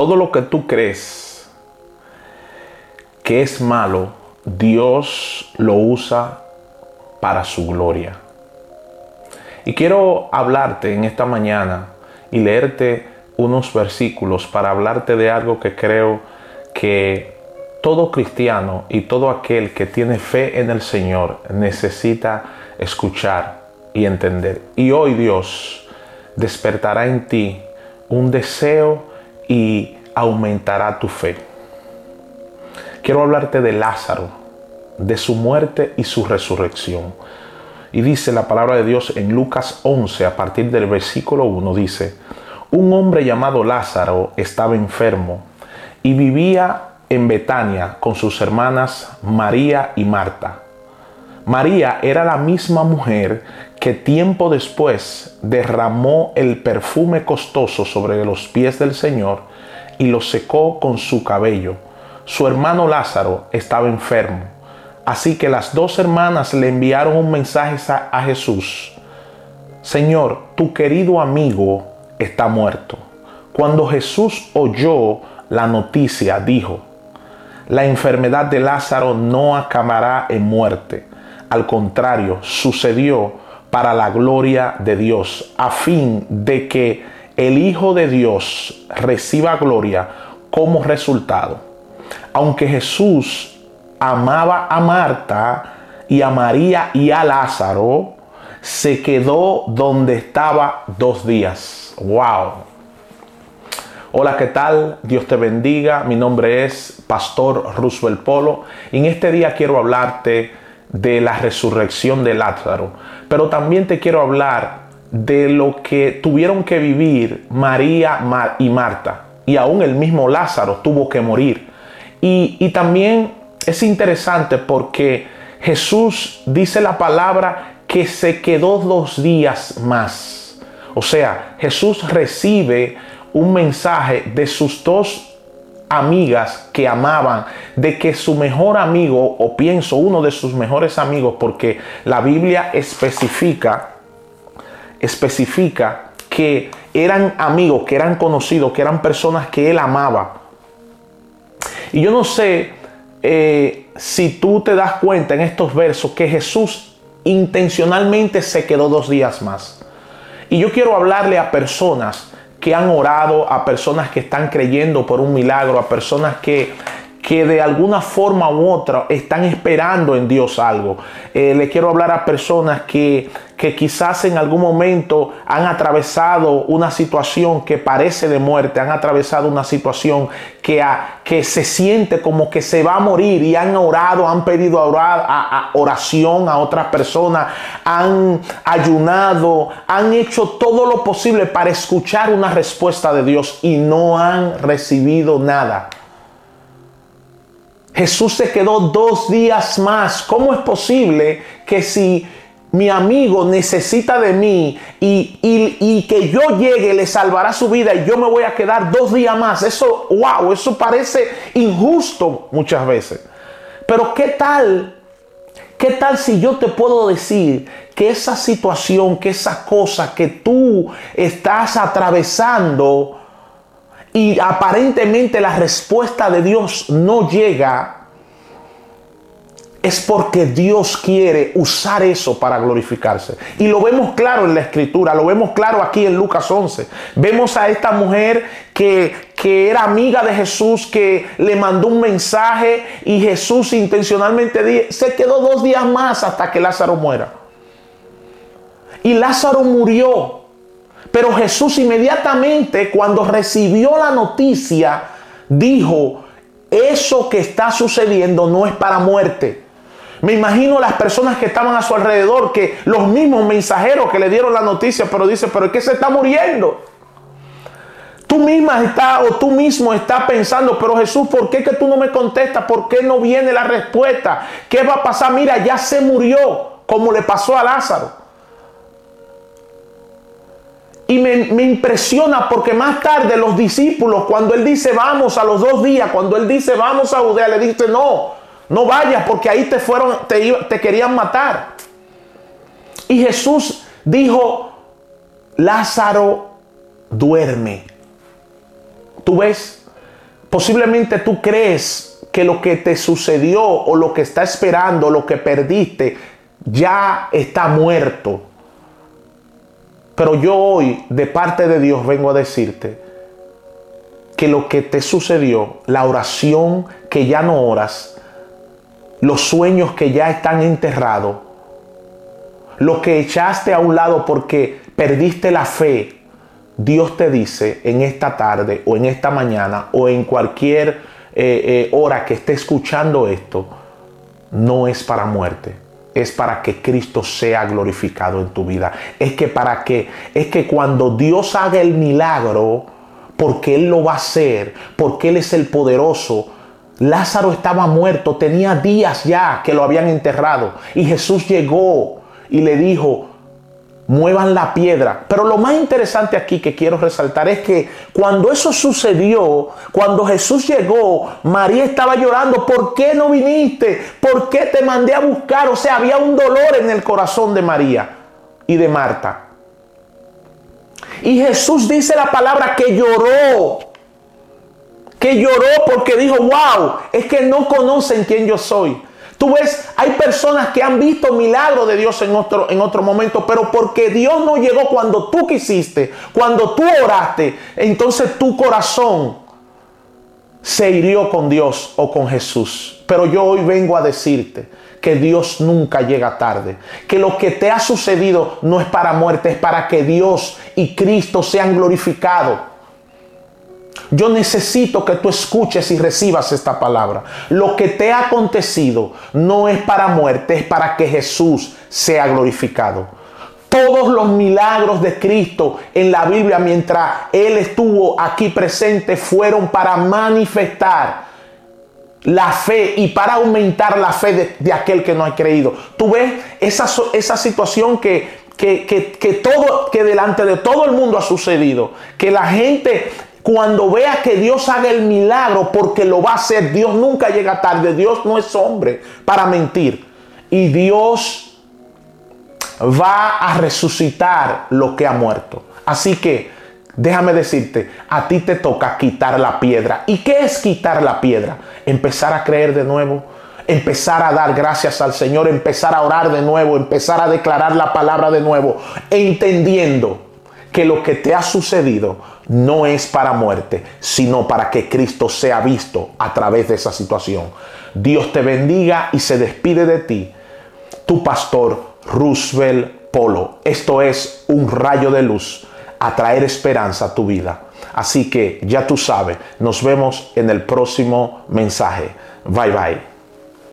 todo lo que tú crees que es malo, Dios lo usa para su gloria. Y quiero hablarte en esta mañana y leerte unos versículos para hablarte de algo que creo que todo cristiano y todo aquel que tiene fe en el Señor necesita escuchar y entender. Y hoy Dios despertará en ti un deseo y aumentará tu fe. Quiero hablarte de Lázaro, de su muerte y su resurrección. Y dice la palabra de Dios en Lucas 11, a partir del versículo 1, dice, un hombre llamado Lázaro estaba enfermo y vivía en Betania con sus hermanas María y Marta. María era la misma mujer que tiempo después derramó el perfume costoso sobre los pies del Señor y lo secó con su cabello. Su hermano Lázaro estaba enfermo, así que las dos hermanas le enviaron un mensaje a Jesús. Señor, tu querido amigo está muerto. Cuando Jesús oyó la noticia, dijo, la enfermedad de Lázaro no acabará en muerte. Al contrario, sucedió para la gloria de Dios, a fin de que el Hijo de Dios reciba gloria como resultado. Aunque Jesús amaba a Marta y a María y a Lázaro, se quedó donde estaba dos días. ¡Wow! Hola, ¿qué tal? Dios te bendiga. Mi nombre es Pastor Roosevelt Polo y en este día quiero hablarte de la resurrección de Lázaro, pero también te quiero hablar de lo que tuvieron que vivir María y Marta y aún el mismo Lázaro tuvo que morir. Y, y también es interesante porque Jesús dice la palabra que se quedó dos días más. O sea, Jesús recibe un mensaje de sus dos amigas que amaban, de que su mejor amigo, o pienso uno de sus mejores amigos, porque la Biblia especifica, especifica que eran amigos, que eran conocidos, que eran personas que él amaba. Y yo no sé eh, si tú te das cuenta en estos versos que Jesús intencionalmente se quedó dos días más. Y yo quiero hablarle a personas que han orado, a personas que están creyendo por un milagro, a personas que, que de alguna forma u otra están esperando en Dios algo. Eh, le quiero hablar a personas que, que quizás en algún momento han atravesado una situación que parece de muerte, han atravesado una situación que, que se siente como que se va a morir y han orado, han pedido orar, a, oración a otras personas, han ayunado, han hecho todo lo posible para escuchar una respuesta de Dios y no han recibido nada. Jesús se quedó dos días más. ¿Cómo es posible que si mi amigo necesita de mí y, que yo llegue, le salvará su vida y yo me voy a quedar dos días más. Eso, wow, eso parece injusto muchas veces. Pero ¿qué tal? ¿Qué tal si yo te puedo decir que esa situación, que esa cosa que tú estás atravesando y aparentemente la respuesta de Dios no llega, es porque Dios quiere usar eso para glorificarse. Y lo vemos claro en la escritura, lo vemos claro aquí en Lucas 11. Vemos a esta mujer que, que era amiga de Jesús, que le mandó un mensaje y Jesús intencionalmente se quedó dos días más hasta que Lázaro muera. Y Lázaro murió. Pero Jesús inmediatamente cuando recibió la noticia dijo, eso que está sucediendo no es para muerte me imagino las personas que estaban a su alrededor, que los mismos mensajeros que le dieron la noticia, pero dice, pero es que se está muriendo. Tú misma está o tú mismo está pensando, pero Jesús, ¿por qué que tú no me contestas? ¿Por qué no viene la respuesta? ¿Qué va a pasar? Mira, ya se murió, como le pasó a Lázaro. Y me, me, impresiona porque más tarde los discípulos, cuando él dice vamos a los dos días, cuando él dice vamos a Judea, le dice no, no vayas porque ahí te fueron, te, te querían matar. Y Jesús dijo, Lázaro duerme. ¿Tú ves? Posiblemente tú crees que lo que te sucedió o lo que está esperando, lo que perdiste, ya está muerto. Pero yo hoy, de parte de Dios, vengo a decirte que lo que te sucedió, la oración que ya no oras, los sueños que ya están enterrados, lo que echaste a un lado porque perdiste la fe, Dios te dice en esta tarde o en esta mañana o en cualquier eh, eh, hora que esté escuchando esto, no es para muerte, es para que Cristo sea glorificado en tu vida. Es que para que, es que cuando Dios haga el milagro, porque Él lo va a hacer, porque Él es el poderoso, Lázaro estaba muerto, tenía días ya que lo habían enterrado. Y Jesús llegó y le dijo, muevan la piedra. Pero lo más interesante aquí que quiero resaltar es que cuando eso sucedió, cuando Jesús llegó, María estaba llorando, ¿por qué no viniste? ¿Por qué te mandé a buscar? O sea, había un dolor en el corazón de María y de Marta. Y Jesús dice la palabra que lloró. Que lloró porque dijo, wow, es que no conocen quién yo soy. Tú ves, hay personas que han visto milagros de Dios en otro, en otro momento, pero porque Dios no llegó cuando tú quisiste, cuando tú oraste, entonces tu corazón se hirió con Dios o con Jesús. Pero yo hoy vengo a decirte que Dios nunca llega tarde, que lo que te ha sucedido no es para muerte, es para que Dios y Cristo sean glorificados. Yo necesito que tú escuches y recibas esta palabra. Lo que te ha acontecido no es para muerte, es para que Jesús sea glorificado. Todos los milagros de Cristo en la Biblia mientras Él estuvo aquí presente fueron para manifestar la fe y para aumentar la fe de, aquel que no ha creído. Tú ves esa, esa situación que, que, que, todo, que delante de todo el mundo ha sucedido. Que la gente cuando vea que Dios haga el milagro, porque lo va a hacer, Dios nunca llega tarde, Dios no es hombre para mentir. Y Dios va a resucitar lo que ha muerto. Así que déjame decirte, a ti te toca quitar la piedra. ¿Y qué es quitar la piedra? Empezar a creer de nuevo, empezar a dar gracias al Señor, empezar a orar de nuevo, empezar a declarar la palabra de nuevo, entendiendo que lo que te ha sucedido no es para muerte, sino para que Cristo sea visto a través de esa situación. Dios te bendiga y se despide de ti, tu pastor Roosevelt Polo. Esto es un rayo de luz a traer esperanza a tu vida. Así que ya tú sabes, nos vemos en el próximo mensaje. Bye bye.